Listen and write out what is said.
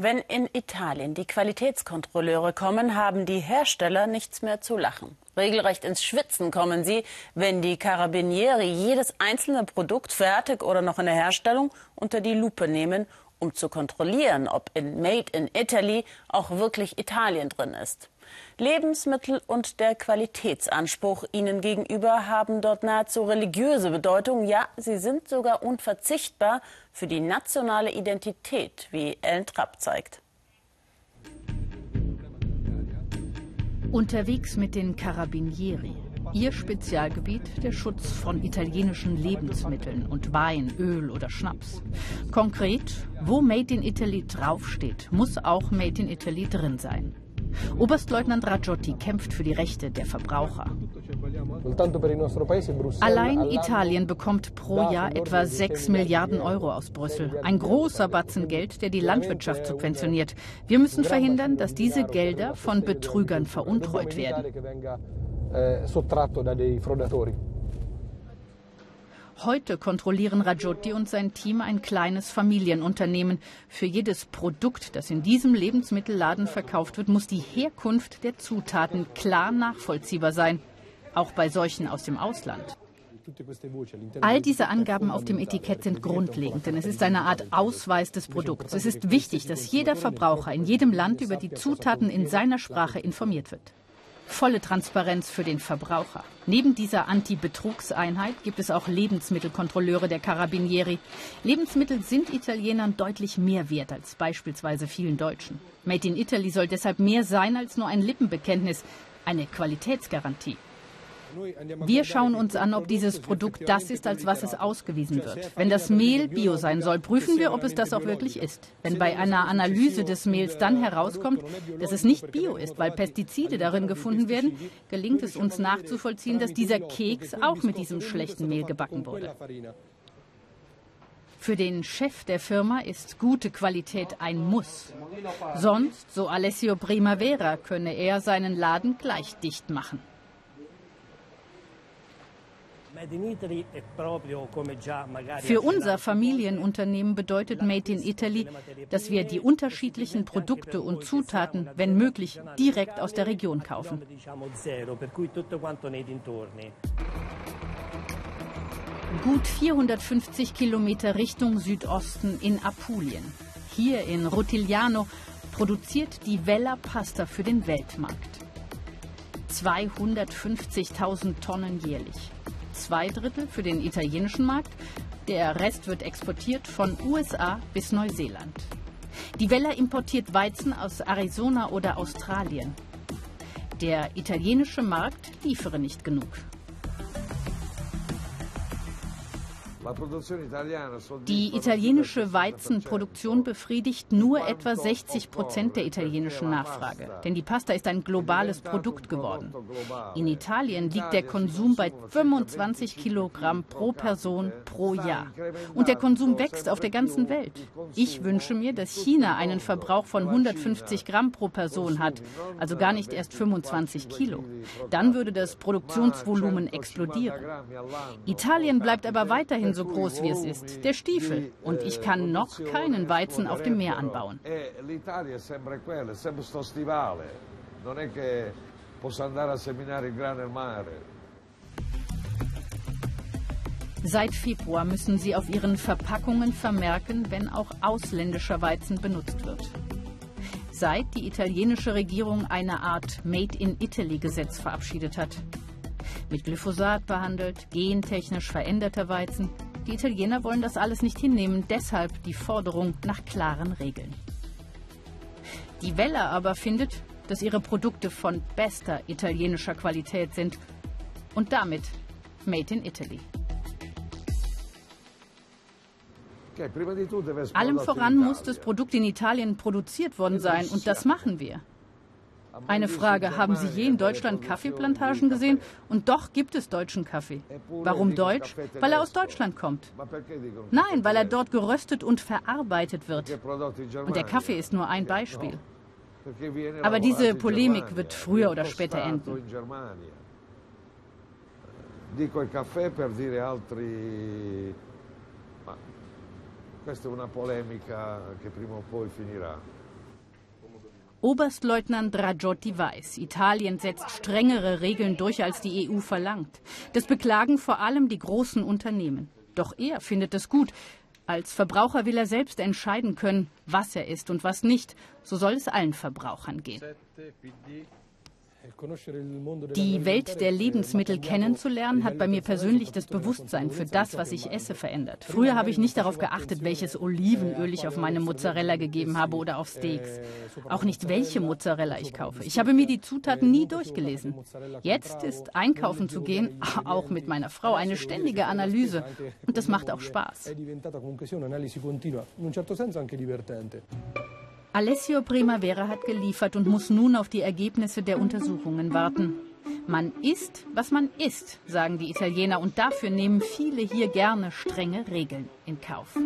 Wenn in Italien die Qualitätskontrolleure kommen, haben die Hersteller nichts mehr zu lachen. Regelrecht ins Schwitzen kommen sie, wenn die Carabinieri jedes einzelne Produkt fertig oder noch in der Herstellung unter die Lupe nehmen, um zu kontrollieren, ob in Made in Italy auch wirklich Italien drin ist. Lebensmittel und der Qualitätsanspruch ihnen gegenüber haben dort nahezu religiöse Bedeutung. Ja, sie sind sogar unverzichtbar für die nationale Identität, wie Ellen Trapp zeigt. Unterwegs mit den Carabinieri. Ihr Spezialgebiet der Schutz von italienischen Lebensmitteln und Wein, Öl oder Schnaps. Konkret, wo Made in Italy draufsteht, muss auch Made in Italy drin sein. Oberstleutnant Raggiotti kämpft für die Rechte der Verbraucher. Allein Italien bekommt pro Jahr etwa 6 Milliarden Euro aus Brüssel. Ein großer Batzen Geld, der die Landwirtschaft subventioniert. Wir müssen verhindern, dass diese Gelder von Betrügern veruntreut werden. Heute kontrollieren Rajotti und sein Team ein kleines Familienunternehmen. Für jedes Produkt, das in diesem Lebensmittelladen verkauft wird, muss die Herkunft der Zutaten klar nachvollziehbar sein, auch bei solchen aus dem Ausland. All diese Angaben auf dem Etikett sind grundlegend, denn es ist eine Art Ausweis des Produkts. Es ist wichtig, dass jeder Verbraucher in jedem Land über die Zutaten in seiner Sprache informiert wird. Volle Transparenz für den Verbraucher. Neben dieser Anti-Betrugseinheit gibt es auch Lebensmittelkontrolleure der Carabinieri. Lebensmittel sind Italienern deutlich mehr wert als beispielsweise vielen Deutschen. Made in Italy soll deshalb mehr sein als nur ein Lippenbekenntnis, eine Qualitätsgarantie. Wir schauen uns an, ob dieses Produkt das ist, als was es ausgewiesen wird. Wenn das Mehl bio sein soll, prüfen wir, ob es das auch wirklich ist. Wenn bei einer Analyse des Mehls dann herauskommt, dass es nicht bio ist, weil Pestizide darin gefunden werden, gelingt es uns nachzuvollziehen, dass dieser Keks auch mit diesem schlechten Mehl gebacken wurde. Für den Chef der Firma ist gute Qualität ein Muss. Sonst, so Alessio Primavera, könne er seinen Laden gleich dicht machen. Für unser Familienunternehmen bedeutet Made in Italy, dass wir die unterschiedlichen Produkte und Zutaten, wenn möglich, direkt aus der Region kaufen. Gut 450 Kilometer Richtung Südosten in Apulien. Hier in Rutigliano produziert die Vella Pasta für den Weltmarkt. 250.000 Tonnen jährlich zwei Drittel für den italienischen Markt. Der Rest wird exportiert von USA bis Neuseeland. Die Welle importiert Weizen aus Arizona oder Australien. Der italienische Markt liefere nicht genug. Die italienische Weizenproduktion befriedigt nur etwa 60 Prozent der italienischen Nachfrage, denn die Pasta ist ein globales Produkt geworden. In Italien liegt der Konsum bei 25 Kilogramm pro Person pro Jahr. Und der Konsum wächst auf der ganzen Welt. Ich wünsche mir, dass China einen Verbrauch von 150 Gramm pro Person hat, also gar nicht erst 25 Kilo. Dann würde das Produktionsvolumen explodieren. Italien bleibt aber weiterhin so groß wie es ist, der Stiefel. Und ich kann noch keinen Weizen auf dem Meer anbauen. Seit Februar müssen sie auf ihren Verpackungen vermerken, wenn auch ausländischer Weizen benutzt wird. Seit die italienische Regierung eine Art Made in Italy Gesetz verabschiedet hat. Mit Glyphosat behandelt, gentechnisch veränderter Weizen, die Italiener wollen das alles nicht hinnehmen, deshalb die Forderung nach klaren Regeln. Die Welle aber findet, dass ihre Produkte von bester italienischer Qualität sind und damit Made in Italy. Allem voran muss das Produkt in Italien produziert worden sein und das machen wir. Eine Frage, haben Sie je in Deutschland Kaffeeplantagen gesehen? Und doch gibt es deutschen Kaffee. Warum deutsch? Weil er aus Deutschland kommt. Nein, weil er dort geröstet und verarbeitet wird. Und der Kaffee ist nur ein Beispiel. Aber diese Polemik wird früher oder später enden. Dico il caffè per dire altri, ma questa è una polemica che prima o poi finirà. Oberstleutnant Ragiotti weiß, Italien setzt strengere Regeln durch, als die EU verlangt. Das beklagen vor allem die großen Unternehmen. Doch er findet es gut. Als Verbraucher will er selbst entscheiden können, was er isst und was nicht. So soll es allen Verbrauchern gehen. Die Welt der Lebensmittel kennenzulernen, hat bei mir persönlich das Bewusstsein für das, was ich esse, verändert. Früher habe ich nicht darauf geachtet, welches Olivenöl ich auf meine Mozzarella gegeben habe oder auf Steaks. Auch nicht, welche Mozzarella ich kaufe. Ich habe mir die Zutaten nie durchgelesen. Jetzt ist einkaufen zu gehen, auch mit meiner Frau, eine ständige Analyse. Und das macht auch Spaß. Alessio Primavera hat geliefert und muss nun auf die Ergebnisse der Untersuchungen warten. Man isst, was man isst, sagen die Italiener, und dafür nehmen viele hier gerne strenge Regeln in Kauf.